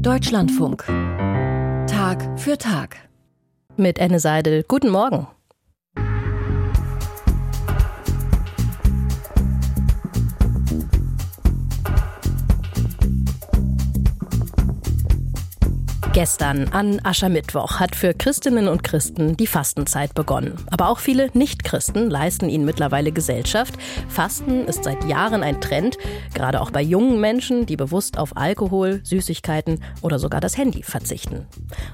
Deutschlandfunk. Tag für Tag. Mit Enne Seidel. Guten Morgen. Gestern an Aschermittwoch hat für Christinnen und Christen die Fastenzeit begonnen. Aber auch viele Nichtchristen leisten ihnen mittlerweile Gesellschaft. Fasten ist seit Jahren ein Trend, gerade auch bei jungen Menschen, die bewusst auf Alkohol, Süßigkeiten oder sogar das Handy verzichten.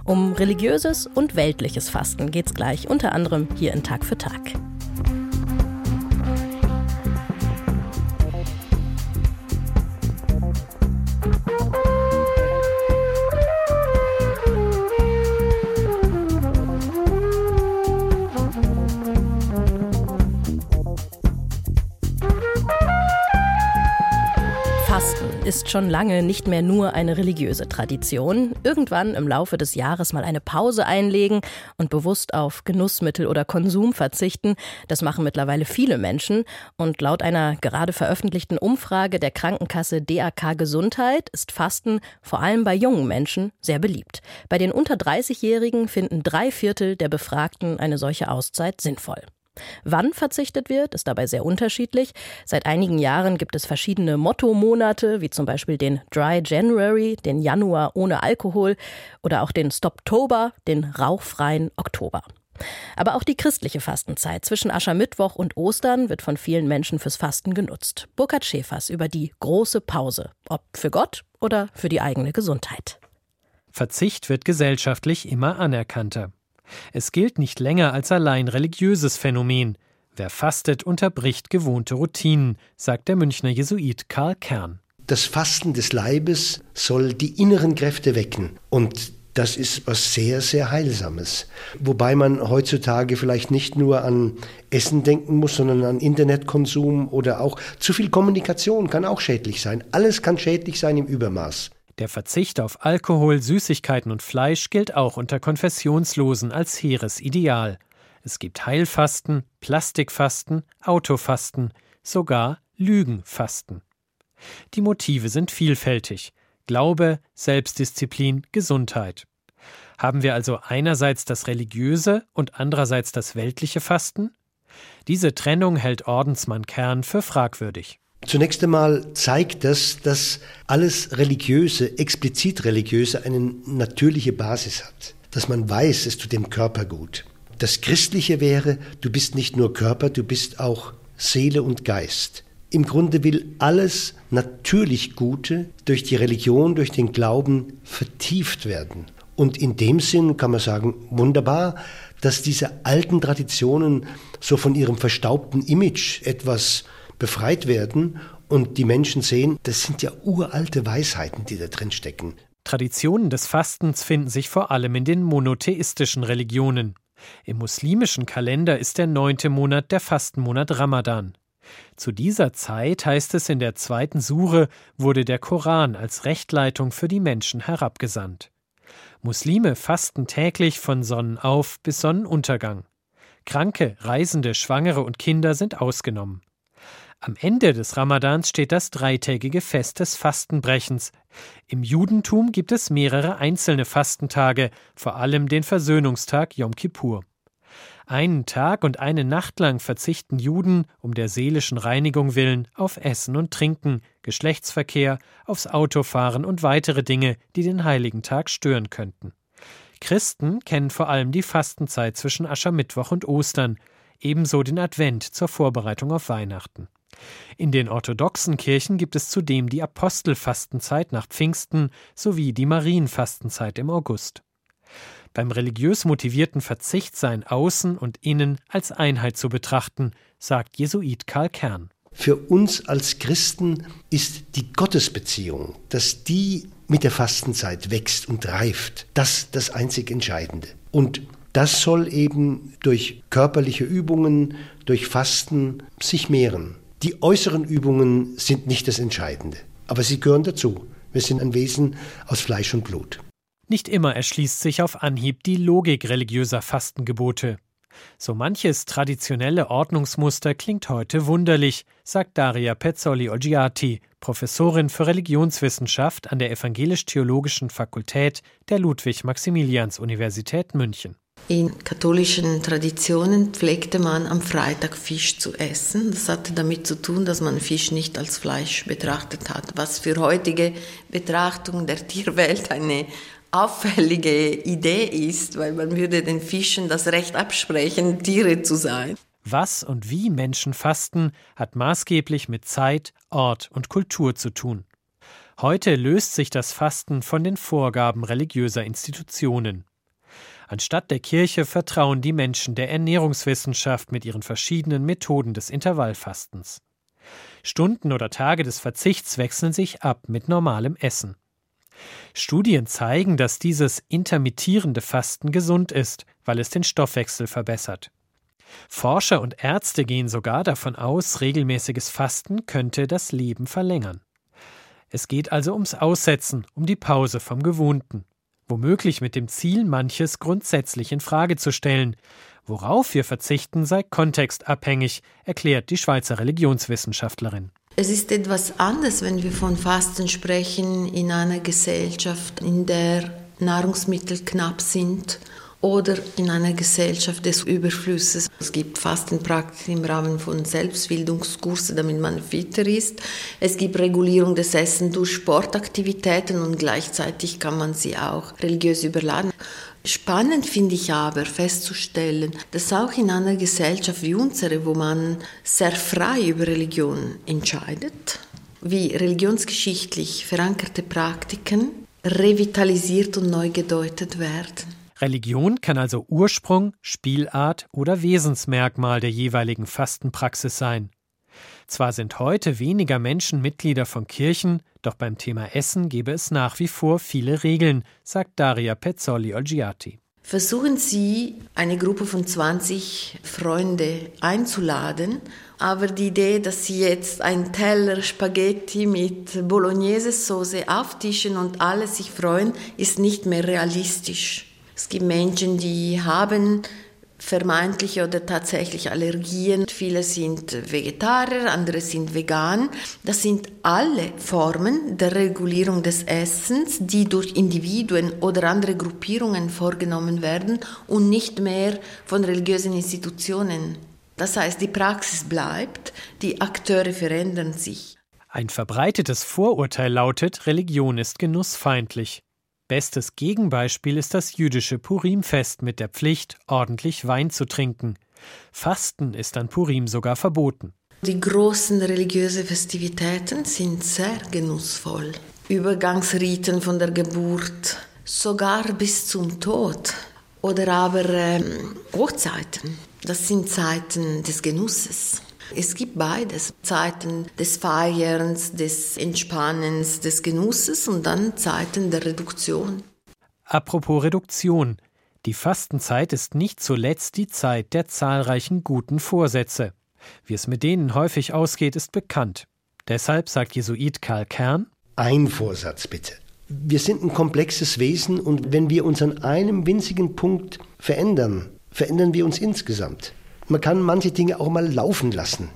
Um religiöses und weltliches Fasten geht es gleich unter anderem hier in Tag für Tag. Ist schon lange nicht mehr nur eine religiöse Tradition. Irgendwann im Laufe des Jahres mal eine Pause einlegen und bewusst auf Genussmittel oder Konsum verzichten, das machen mittlerweile viele Menschen. Und laut einer gerade veröffentlichten Umfrage der Krankenkasse DAK Gesundheit ist Fasten vor allem bei jungen Menschen sehr beliebt. Bei den unter 30-Jährigen finden drei Viertel der Befragten eine solche Auszeit sinnvoll. Wann verzichtet wird, ist dabei sehr unterschiedlich. Seit einigen Jahren gibt es verschiedene Motto-Monate, wie zum Beispiel den Dry January, den Januar ohne Alkohol oder auch den Stoptober, den rauchfreien Oktober. Aber auch die christliche Fastenzeit zwischen Aschermittwoch und Ostern wird von vielen Menschen fürs Fasten genutzt. Burkhard Schäfers über die große Pause, ob für Gott oder für die eigene Gesundheit. Verzicht wird gesellschaftlich immer anerkannter. Es gilt nicht länger als allein religiöses Phänomen. Wer fastet, unterbricht gewohnte Routinen, sagt der Münchner Jesuit Karl Kern. Das Fasten des Leibes soll die inneren Kräfte wecken und das ist was sehr, sehr Heilsames. Wobei man heutzutage vielleicht nicht nur an Essen denken muss, sondern an Internetkonsum oder auch zu viel Kommunikation kann auch schädlich sein. Alles kann schädlich sein im Übermaß. Der Verzicht auf Alkohol, Süßigkeiten und Fleisch gilt auch unter Konfessionslosen als hehres Ideal. Es gibt Heilfasten, Plastikfasten, Autofasten, sogar Lügenfasten. Die Motive sind vielfältig. Glaube, Selbstdisziplin, Gesundheit. Haben wir also einerseits das religiöse und andererseits das weltliche Fasten? Diese Trennung hält Ordensmann Kern für fragwürdig. Zunächst einmal zeigt das, dass alles Religiöse, explizit Religiöse, eine natürliche Basis hat. Dass man weiß, es tut dem Körper gut. Das Christliche wäre, du bist nicht nur Körper, du bist auch Seele und Geist. Im Grunde will alles natürlich Gute durch die Religion, durch den Glauben vertieft werden. Und in dem Sinn kann man sagen, wunderbar, dass diese alten Traditionen so von ihrem verstaubten Image etwas befreit werden und die Menschen sehen, das sind ja uralte Weisheiten, die da drin stecken. Traditionen des Fastens finden sich vor allem in den monotheistischen Religionen. Im muslimischen Kalender ist der neunte Monat der Fastenmonat Ramadan. Zu dieser Zeit, heißt es in der zweiten Sure, wurde der Koran als Rechtleitung für die Menschen herabgesandt. Muslime fasten täglich von Sonnenauf bis Sonnenuntergang. Kranke, Reisende, Schwangere und Kinder sind ausgenommen. Am Ende des Ramadans steht das dreitägige Fest des Fastenbrechens. Im Judentum gibt es mehrere einzelne Fastentage, vor allem den Versöhnungstag Yom Kippur. Einen Tag und eine Nacht lang verzichten Juden um der seelischen Reinigung willen auf Essen und Trinken, Geschlechtsverkehr, aufs Autofahren und weitere Dinge, die den heiligen Tag stören könnten. Christen kennen vor allem die Fastenzeit zwischen Aschermittwoch und Ostern, ebenso den Advent zur Vorbereitung auf Weihnachten. In den orthodoxen Kirchen gibt es zudem die Apostelfastenzeit nach Pfingsten sowie die Marienfastenzeit im August. Beim religiös motivierten Verzicht seien Außen und Innen als Einheit zu betrachten, sagt Jesuit Karl Kern. Für uns als Christen ist die Gottesbeziehung, dass die mit der Fastenzeit wächst und reift, das das einzig Entscheidende. Und das soll eben durch körperliche Übungen, durch Fasten sich mehren. Die äußeren Übungen sind nicht das Entscheidende, aber sie gehören dazu. Wir sind ein Wesen aus Fleisch und Blut. Nicht immer erschließt sich auf Anhieb die Logik religiöser Fastengebote. So manches traditionelle Ordnungsmuster klingt heute wunderlich, sagt Daria Pezzoli-Oggiati, Professorin für Religionswissenschaft an der Evangelisch-Theologischen Fakultät der Ludwig-Maximilians-Universität München. In katholischen Traditionen pflegte man am Freitag Fisch zu essen. Das hatte damit zu tun, dass man Fisch nicht als Fleisch betrachtet hat, was für heutige Betrachtung der Tierwelt eine auffällige Idee ist, weil man würde den Fischen das Recht absprechen, Tiere zu sein. Was und wie Menschen fasten, hat maßgeblich mit Zeit, Ort und Kultur zu tun. Heute löst sich das Fasten von den Vorgaben religiöser Institutionen. Anstatt der Kirche vertrauen die Menschen der Ernährungswissenschaft mit ihren verschiedenen Methoden des Intervallfastens. Stunden oder Tage des Verzichts wechseln sich ab mit normalem Essen. Studien zeigen, dass dieses intermittierende Fasten gesund ist, weil es den Stoffwechsel verbessert. Forscher und Ärzte gehen sogar davon aus, regelmäßiges Fasten könnte das Leben verlängern. Es geht also ums Aussetzen, um die Pause vom Gewohnten womöglich mit dem Ziel, manches grundsätzlich in Frage zu stellen. Worauf wir verzichten, sei kontextabhängig, erklärt die Schweizer Religionswissenschaftlerin. Es ist etwas anders, wenn wir von Fasten sprechen in einer Gesellschaft, in der Nahrungsmittel knapp sind oder in einer Gesellschaft des Überflusses. Es gibt Fastenpraktiken im Rahmen von Selbstbildungskursen, damit man fitter ist. Es gibt Regulierung des Essens durch Sportaktivitäten und gleichzeitig kann man sie auch religiös überladen. Spannend finde ich aber festzustellen, dass auch in einer Gesellschaft wie unsere, wo man sehr frei über Religion entscheidet, wie religionsgeschichtlich verankerte Praktiken revitalisiert und neu gedeutet werden. Religion kann also Ursprung, Spielart oder Wesensmerkmal der jeweiligen Fastenpraxis sein. Zwar sind heute weniger Menschen Mitglieder von Kirchen, doch beim Thema Essen gebe es nach wie vor viele Regeln, sagt Daria Pezzoli-Olgiati. Versuchen Sie, eine Gruppe von 20 Freunde einzuladen, aber die Idee, dass Sie jetzt einen Teller Spaghetti mit Bolognese-Soße auftischen und alle sich freuen, ist nicht mehr realistisch. Es gibt Menschen, die haben vermeintliche oder tatsächlich Allergien. Viele sind Vegetarier, andere sind vegan. Das sind alle Formen der Regulierung des Essens, die durch Individuen oder andere Gruppierungen vorgenommen werden und nicht mehr von religiösen Institutionen. Das heißt, die Praxis bleibt, die Akteure verändern sich. Ein verbreitetes Vorurteil lautet, Religion ist genussfeindlich. Bestes Gegenbeispiel ist das jüdische Purimfest mit der Pflicht, ordentlich Wein zu trinken. Fasten ist an Purim sogar verboten. Die großen religiösen Festivitäten sind sehr genussvoll. Übergangsriten von der Geburt, sogar bis zum Tod. Oder aber ähm, Hochzeiten. Das sind Zeiten des Genusses. Es gibt beides. Zeiten des Feierns, des Entspannens, des Genusses und dann Zeiten der Reduktion. Apropos Reduktion. Die Fastenzeit ist nicht zuletzt die Zeit der zahlreichen guten Vorsätze. Wie es mit denen häufig ausgeht, ist bekannt. Deshalb sagt Jesuit Karl Kern: Ein Vorsatz bitte. Wir sind ein komplexes Wesen und wenn wir uns an einem winzigen Punkt verändern, verändern wir uns insgesamt. Man kann manche Dinge auch mal laufen lassen.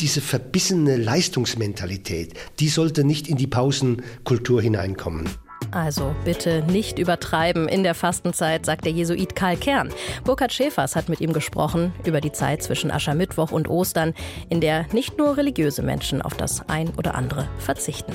Diese verbissene Leistungsmentalität, die sollte nicht in die Pausenkultur hineinkommen. Also bitte nicht übertreiben in der Fastenzeit, sagt der Jesuit Karl Kern. Burkhard Schäfers hat mit ihm gesprochen über die Zeit zwischen Aschermittwoch und Ostern, in der nicht nur religiöse Menschen auf das ein oder andere verzichten.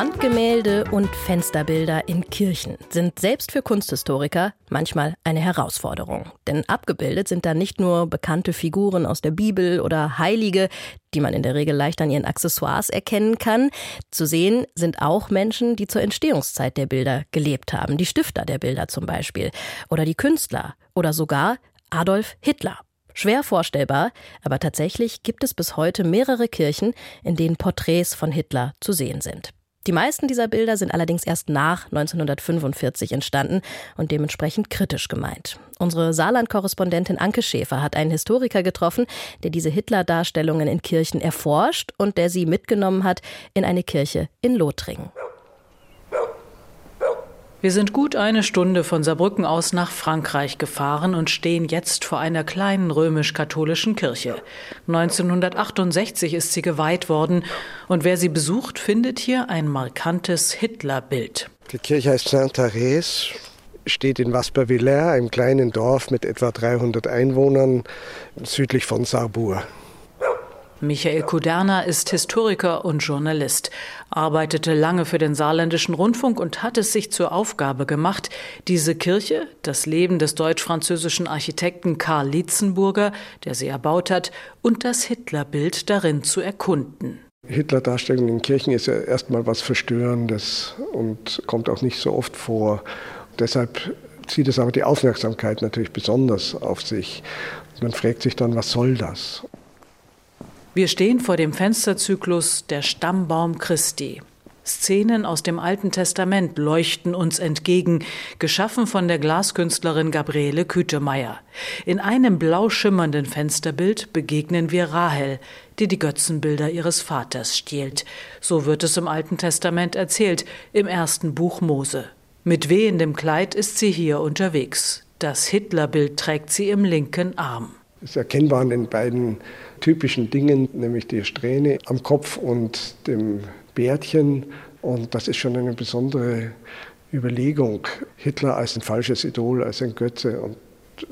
Wandgemälde und Fensterbilder in Kirchen sind selbst für Kunsthistoriker manchmal eine Herausforderung. Denn abgebildet sind da nicht nur bekannte Figuren aus der Bibel oder Heilige, die man in der Regel leicht an ihren Accessoires erkennen kann. Zu sehen sind auch Menschen, die zur Entstehungszeit der Bilder gelebt haben. Die Stifter der Bilder zum Beispiel. Oder die Künstler. Oder sogar Adolf Hitler. Schwer vorstellbar, aber tatsächlich gibt es bis heute mehrere Kirchen, in denen Porträts von Hitler zu sehen sind. Die meisten dieser Bilder sind allerdings erst nach 1945 entstanden und dementsprechend kritisch gemeint. Unsere Saarland-Korrespondentin Anke Schäfer hat einen Historiker getroffen, der diese Hitler-Darstellungen in Kirchen erforscht und der sie mitgenommen hat in eine Kirche in Lothringen. Wir sind gut eine Stunde von Saarbrücken aus nach Frankreich gefahren und stehen jetzt vor einer kleinen römisch-katholischen Kirche. 1968 ist sie geweiht worden und wer sie besucht, findet hier ein markantes Hitlerbild. Die Kirche heißt Saint-Thérèse, steht in Vaspervillers, einem kleinen Dorf mit etwa 300 Einwohnern südlich von Sarrebourg. Michael Kuderner ist Historiker und Journalist, arbeitete lange für den saarländischen Rundfunk und hat es sich zur Aufgabe gemacht, diese Kirche, das Leben des deutsch-französischen Architekten Karl Lietzenburger, der sie erbaut hat, und das Hitlerbild darin zu erkunden. Hitler-Darstellung in Kirchen ist ja erstmal was Verstörendes und kommt auch nicht so oft vor. Deshalb zieht es aber die Aufmerksamkeit natürlich besonders auf sich. Man fragt sich dann, was soll das? Wir stehen vor dem Fensterzyklus Der Stammbaum Christi. Szenen aus dem Alten Testament leuchten uns entgegen, geschaffen von der Glaskünstlerin Gabriele Kütemeyer. In einem blau schimmernden Fensterbild begegnen wir Rahel, die die Götzenbilder ihres Vaters stiehlt. So wird es im Alten Testament erzählt, im ersten Buch Mose. Mit wehendem Kleid ist sie hier unterwegs. Das Hitlerbild trägt sie im linken Arm. Es ist erkennbar an den beiden typischen Dingen, nämlich die Strähne am Kopf und dem Bärtchen. Und das ist schon eine besondere Überlegung. Hitler als ein falsches Idol, als ein Götze. Und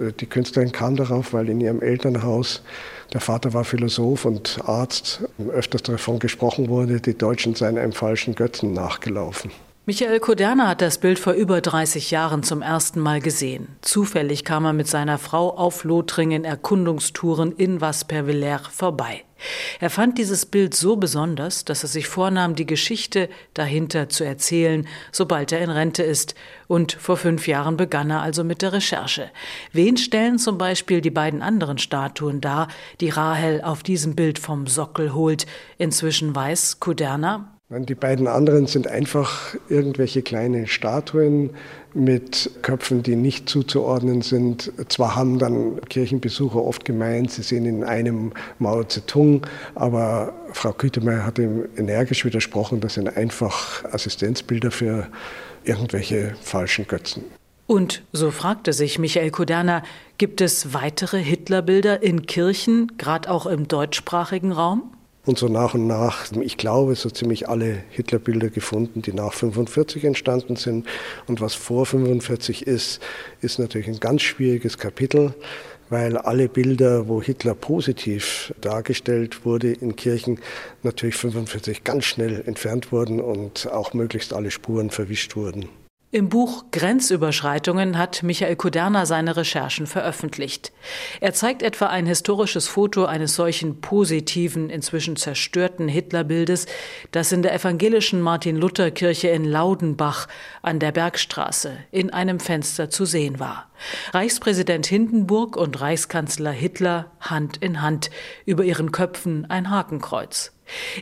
äh, die Künstlerin kam darauf, weil in ihrem Elternhaus, der Vater war Philosoph und Arzt, öfters davon gesprochen wurde, die Deutschen seien einem falschen Götzen nachgelaufen. Michael Koderner hat das Bild vor über 30 Jahren zum ersten Mal gesehen. Zufällig kam er mit seiner Frau auf Lothringen Erkundungstouren in Vaspervillers vorbei. Er fand dieses Bild so besonders, dass er sich vornahm, die Geschichte dahinter zu erzählen, sobald er in Rente ist. Und vor fünf Jahren begann er also mit der Recherche. Wen stellen zum Beispiel die beiden anderen Statuen dar, die Rahel auf diesem Bild vom Sockel holt? Inzwischen weiß Kuderna, die beiden anderen sind einfach irgendwelche kleine Statuen mit Köpfen, die nicht zuzuordnen sind. Zwar haben dann Kirchenbesucher oft gemeint, sie sehen in einem Mao Zedong, aber Frau Kütemeyer hat ihm energisch widersprochen, das sind einfach Assistenzbilder für irgendwelche falschen Götzen. Und so fragte sich Michael Kuderner, gibt es weitere Hitlerbilder in Kirchen, gerade auch im deutschsprachigen Raum? Und so nach und nach, ich glaube, so ziemlich alle Hitlerbilder gefunden, die nach 45 entstanden sind. Und was vor 45 ist, ist natürlich ein ganz schwieriges Kapitel, weil alle Bilder, wo Hitler positiv dargestellt wurde in Kirchen, natürlich 45 ganz schnell entfernt wurden und auch möglichst alle Spuren verwischt wurden. Im Buch Grenzüberschreitungen hat Michael Kuderner seine Recherchen veröffentlicht. Er zeigt etwa ein historisches Foto eines solchen positiven, inzwischen zerstörten Hitlerbildes, das in der evangelischen Martin-Luther-Kirche in Laudenbach an der Bergstraße in einem Fenster zu sehen war. Reichspräsident Hindenburg und Reichskanzler Hitler Hand in Hand, über ihren Köpfen ein Hakenkreuz.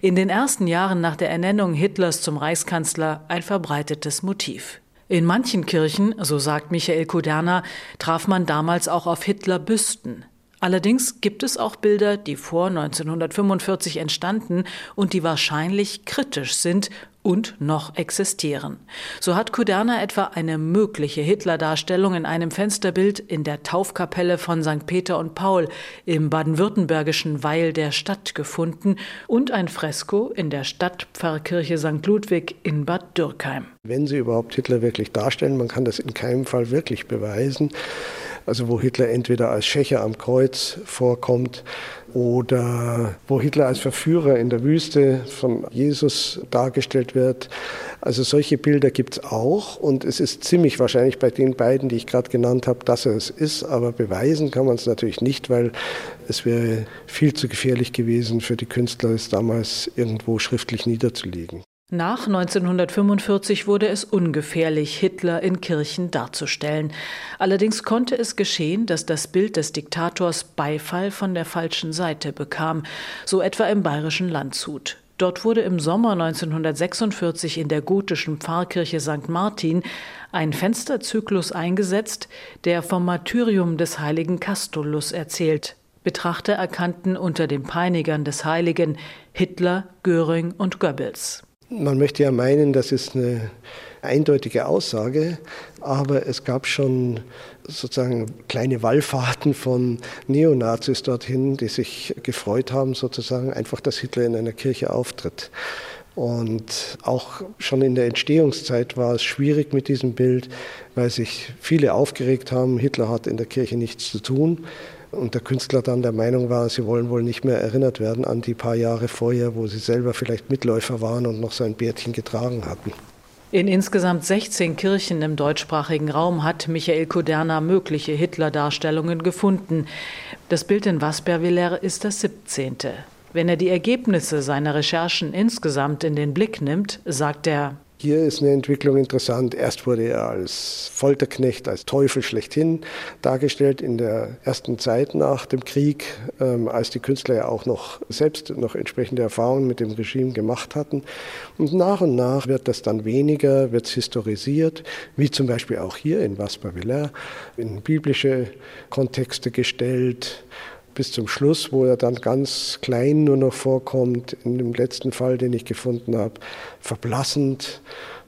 In den ersten Jahren nach der Ernennung Hitlers zum Reichskanzler ein verbreitetes Motiv. In manchen Kirchen, so sagt Michael Kuderner, traf man damals auch auf Hitlerbüsten. Allerdings gibt es auch Bilder, die vor 1945 entstanden und die wahrscheinlich kritisch sind und noch existieren. So hat Kuderna etwa eine mögliche Hitler-Darstellung in einem Fensterbild in der Taufkapelle von St. Peter und Paul im baden-württembergischen Weil der Stadt gefunden und ein Fresko in der Stadtpfarrkirche St. Ludwig in Bad Dürkheim. Wenn Sie überhaupt Hitler wirklich darstellen, man kann das in keinem Fall wirklich beweisen also wo Hitler entweder als Schächer am Kreuz vorkommt oder wo Hitler als Verführer in der Wüste von Jesus dargestellt wird. Also solche Bilder gibt es auch und es ist ziemlich wahrscheinlich bei den beiden, die ich gerade genannt habe, dass er es ist, aber beweisen kann man es natürlich nicht, weil es wäre viel zu gefährlich gewesen für die Künstler, es damals irgendwo schriftlich niederzulegen. Nach 1945 wurde es ungefährlich, Hitler in Kirchen darzustellen. Allerdings konnte es geschehen, dass das Bild des Diktators Beifall von der falschen Seite bekam, so etwa im bayerischen Landshut. Dort wurde im Sommer 1946 in der gotischen Pfarrkirche St. Martin ein Fensterzyklus eingesetzt, der vom Martyrium des heiligen Castulus erzählt. Betrachter erkannten unter den Peinigern des Heiligen Hitler, Göring und Goebbels. Man möchte ja meinen, das ist eine eindeutige Aussage, aber es gab schon sozusagen kleine Wallfahrten von Neonazis dorthin, die sich gefreut haben, sozusagen einfach, dass Hitler in einer Kirche auftritt. Und auch schon in der Entstehungszeit war es schwierig mit diesem Bild, weil sich viele aufgeregt haben, Hitler hat in der Kirche nichts zu tun. Und der Künstler dann der Meinung war, sie wollen wohl nicht mehr erinnert werden an die paar Jahre vorher, wo sie selber vielleicht Mitläufer waren und noch sein Bärtchen getragen hatten. In insgesamt 16 Kirchen im deutschsprachigen Raum hat Michael Kuderna mögliche Hitler-Darstellungen gefunden. Das Bild in Wasperviller ist das 17. Wenn er die Ergebnisse seiner Recherchen insgesamt in den Blick nimmt, sagt er, hier ist eine Entwicklung interessant. Erst wurde er als Folterknecht, als Teufel schlechthin dargestellt in der ersten Zeit nach dem Krieg, ähm, als die Künstler ja auch noch selbst noch entsprechende Erfahrungen mit dem Regime gemacht hatten. Und nach und nach wird das dann weniger, wird es historisiert, wie zum Beispiel auch hier in Vaspa-Villers, in biblische Kontexte gestellt bis zum Schluss, wo er dann ganz klein nur noch vorkommt, in dem letzten Fall, den ich gefunden habe, verblassend,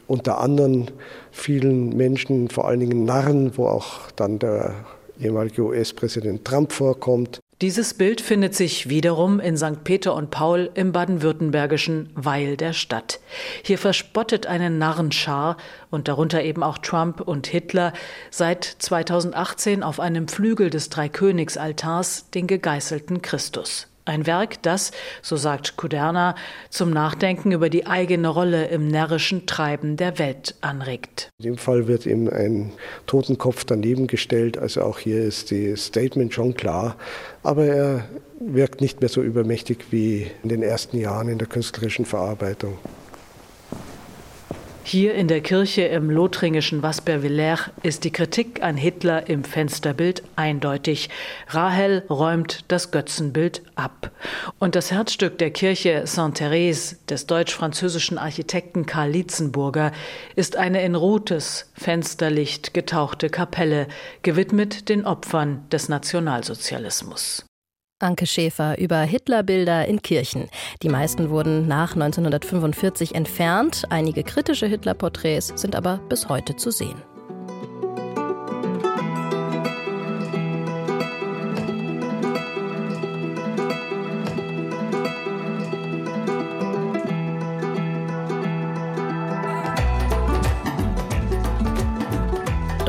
unter anderen vielen Menschen, vor allen Dingen Narren, wo auch dann der ehemalige US-Präsident Trump vorkommt. Dieses Bild findet sich wiederum in St. Peter und Paul im baden-württembergischen Weil der Stadt. Hier verspottet eine Narrenschar und darunter eben auch Trump und Hitler seit 2018 auf einem Flügel des Dreikönigsaltars den gegeißelten Christus. Ein Werk, das, so sagt Kuderna, zum Nachdenken über die eigene Rolle im närrischen Treiben der Welt anregt. In dem Fall wird ihm ein Totenkopf daneben gestellt, also auch hier ist das Statement schon klar, aber er wirkt nicht mehr so übermächtig wie in den ersten Jahren in der künstlerischen Verarbeitung. Hier in der Kirche im lothringischen Waspervillers ist die Kritik an Hitler im Fensterbild eindeutig. Rahel räumt das Götzenbild ab. Und das Herzstück der Kirche Sainte-Thérèse des deutsch-französischen Architekten Karl Lietzenburger ist eine in rotes Fensterlicht getauchte Kapelle, gewidmet den Opfern des Nationalsozialismus. Anke Schäfer über Hitlerbilder in Kirchen. Die meisten wurden nach 1945 entfernt. Einige kritische Hitlerporträts sind aber bis heute zu sehen.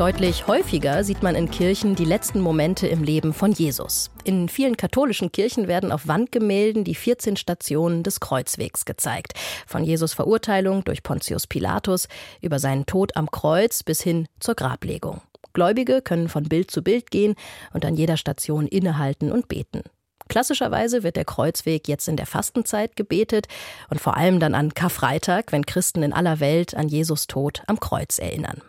Deutlich häufiger sieht man in Kirchen die letzten Momente im Leben von Jesus. In vielen katholischen Kirchen werden auf Wandgemälden die 14 Stationen des Kreuzwegs gezeigt. Von Jesus Verurteilung durch Pontius Pilatus über seinen Tod am Kreuz bis hin zur Grablegung. Gläubige können von Bild zu Bild gehen und an jeder Station innehalten und beten. Klassischerweise wird der Kreuzweg jetzt in der Fastenzeit gebetet und vor allem dann an Karfreitag, wenn Christen in aller Welt an Jesus Tod am Kreuz erinnern.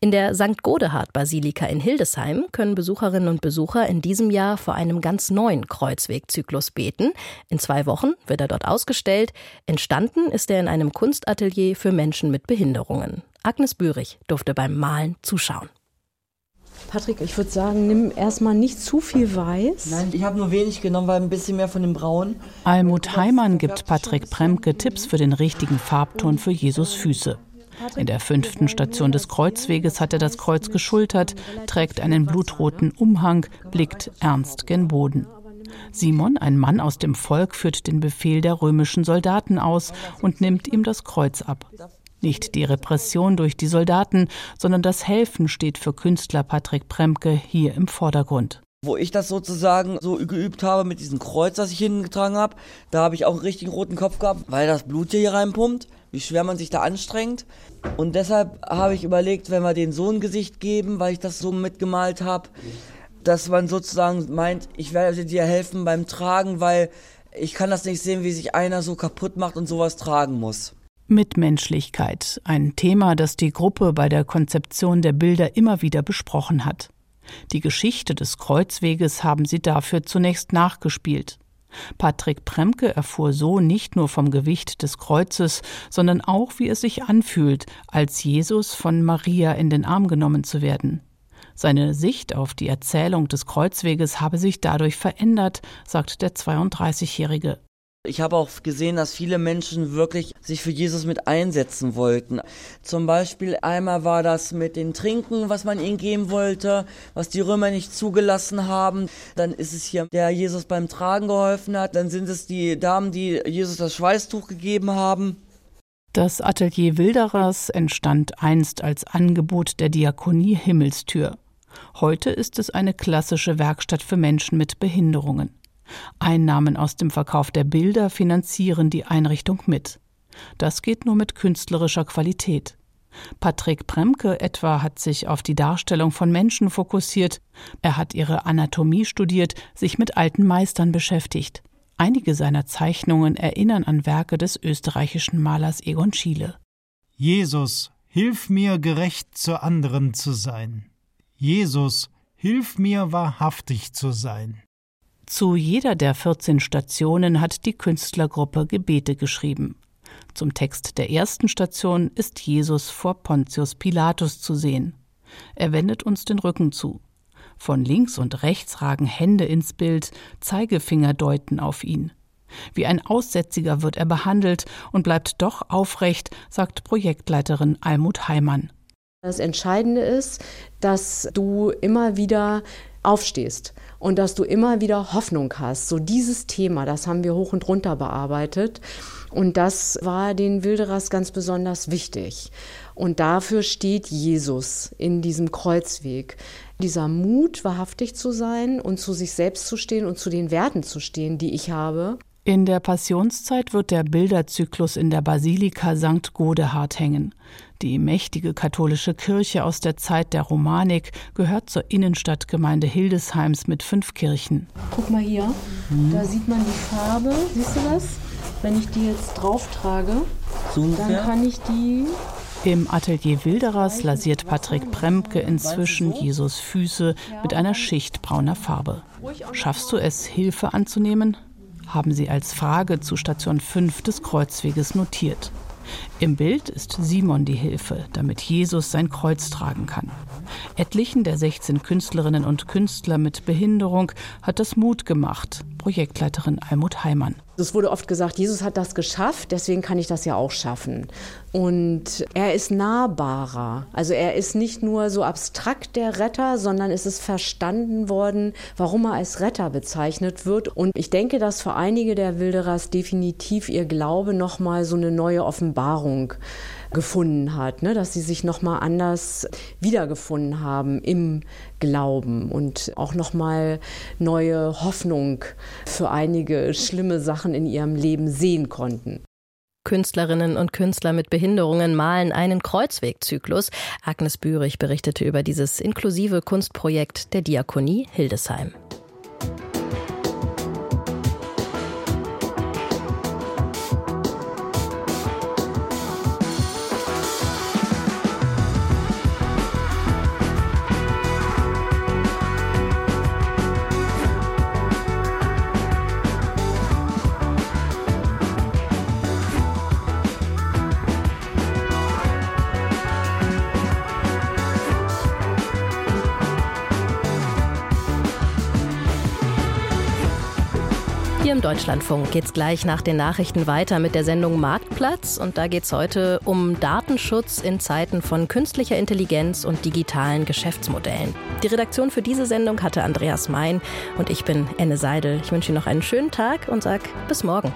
In der St. Godehard-Basilika in Hildesheim können Besucherinnen und Besucher in diesem Jahr vor einem ganz neuen Kreuzwegzyklus beten. In zwei Wochen wird er dort ausgestellt. Entstanden ist er in einem Kunstatelier für Menschen mit Behinderungen. Agnes Bürich durfte beim Malen zuschauen. Patrick, ich würde sagen, nimm erstmal nicht zu viel Weiß. Nein, ich habe nur wenig genommen, weil ein bisschen mehr von dem Braun. Almut Heimann gibt Patrick Premke Tipps für den richtigen Farbton für Jesus Füße. In der fünften Station des Kreuzweges hat er das Kreuz geschultert, trägt einen blutroten Umhang, blickt ernst gen Boden. Simon, ein Mann aus dem Volk, führt den Befehl der römischen Soldaten aus und nimmt ihm das Kreuz ab. Nicht die Repression durch die Soldaten, sondern das Helfen steht für Künstler Patrick Premke hier im Vordergrund. Wo ich das sozusagen so geübt habe mit diesem Kreuz, das ich hingetragen habe, da habe ich auch einen richtigen roten Kopf gehabt, weil das Blut hier reinpumpt wie schwer man sich da anstrengt. Und deshalb habe ich überlegt, wenn wir den so ein Gesicht geben, weil ich das so mitgemalt habe, dass man sozusagen meint, ich werde dir helfen beim Tragen, weil ich kann das nicht sehen, wie sich einer so kaputt macht und sowas tragen muss. Mitmenschlichkeit, ein Thema, das die Gruppe bei der Konzeption der Bilder immer wieder besprochen hat. Die Geschichte des Kreuzweges haben sie dafür zunächst nachgespielt. Patrick Premke erfuhr so nicht nur vom Gewicht des Kreuzes, sondern auch, wie es sich anfühlt, als Jesus von Maria in den Arm genommen zu werden. Seine Sicht auf die Erzählung des Kreuzweges habe sich dadurch verändert, sagt der 32-Jährige. Ich habe auch gesehen, dass viele Menschen wirklich sich für Jesus mit einsetzen wollten. Zum Beispiel einmal war das mit dem Trinken, was man ihnen geben wollte, was die Römer nicht zugelassen haben. Dann ist es hier, der Jesus beim Tragen geholfen hat. Dann sind es die Damen, die Jesus das Schweißtuch gegeben haben. Das Atelier Wilderers entstand einst als Angebot der Diakonie Himmelstür. Heute ist es eine klassische Werkstatt für Menschen mit Behinderungen. Einnahmen aus dem Verkauf der Bilder finanzieren die Einrichtung mit. Das geht nur mit künstlerischer Qualität. Patrick Premke etwa hat sich auf die Darstellung von Menschen fokussiert. Er hat ihre Anatomie studiert, sich mit alten Meistern beschäftigt. Einige seiner Zeichnungen erinnern an Werke des österreichischen Malers Egon Schiele. Jesus, hilf mir, gerecht zu anderen zu sein. Jesus, hilf mir, wahrhaftig zu sein. Zu jeder der 14 Stationen hat die Künstlergruppe Gebete geschrieben. Zum Text der ersten Station ist Jesus vor Pontius Pilatus zu sehen. Er wendet uns den Rücken zu. Von links und rechts ragen Hände ins Bild, Zeigefinger deuten auf ihn. Wie ein Aussätziger wird er behandelt und bleibt doch aufrecht, sagt Projektleiterin Almut Heimann. Das Entscheidende ist, dass du immer wieder aufstehst und dass du immer wieder Hoffnung hast. So dieses Thema, das haben wir hoch und runter bearbeitet. Und das war den Wilderers ganz besonders wichtig. Und dafür steht Jesus in diesem Kreuzweg. Dieser Mut, wahrhaftig zu sein und zu sich selbst zu stehen und zu den Werten zu stehen, die ich habe. In der Passionszeit wird der Bilderzyklus in der Basilika St. Godehard hängen. Die mächtige katholische Kirche aus der Zeit der Romanik gehört zur Innenstadtgemeinde Hildesheims mit fünf Kirchen. Guck mal hier, mhm. da sieht man die Farbe. Siehst du das? Wenn ich die jetzt drauf trage, dann kann ich die im Atelier Wilderers lasiert Patrick Premke inzwischen Jesus Füße mit einer Schicht brauner Farbe. Schaffst du es, Hilfe anzunehmen? haben sie als Frage zu Station 5 des Kreuzweges notiert. Im Bild ist Simon die Hilfe, damit Jesus sein Kreuz tragen kann. Etlichen der 16 Künstlerinnen und Künstler mit Behinderung hat das Mut gemacht, Projektleiterin Almut Heimann. Es wurde oft gesagt, Jesus hat das geschafft, deswegen kann ich das ja auch schaffen. Und er ist nahbarer. Also er ist nicht nur so abstrakt der Retter, sondern es ist verstanden worden, warum er als Retter bezeichnet wird. Und ich denke, dass für einige der Wilderers definitiv ihr Glaube nochmal so eine neue Offenbarung gefunden hat, ne? dass sie sich nochmal anders wiedergefunden haben im Glauben und auch nochmal neue Hoffnung für einige schlimme Sachen in ihrem Leben sehen konnten. Künstlerinnen und Künstler mit Behinderungen malen einen Kreuzwegzyklus. Agnes Bührig berichtete über dieses inklusive Kunstprojekt der Diakonie Hildesheim. Hier im Deutschlandfunk geht es gleich nach den Nachrichten weiter mit der Sendung Marktplatz. Und da geht es heute um Datenschutz in Zeiten von künstlicher Intelligenz und digitalen Geschäftsmodellen. Die Redaktion für diese Sendung hatte Andreas Mein und ich bin Enne Seidel. Ich wünsche Ihnen noch einen schönen Tag und sage bis morgen.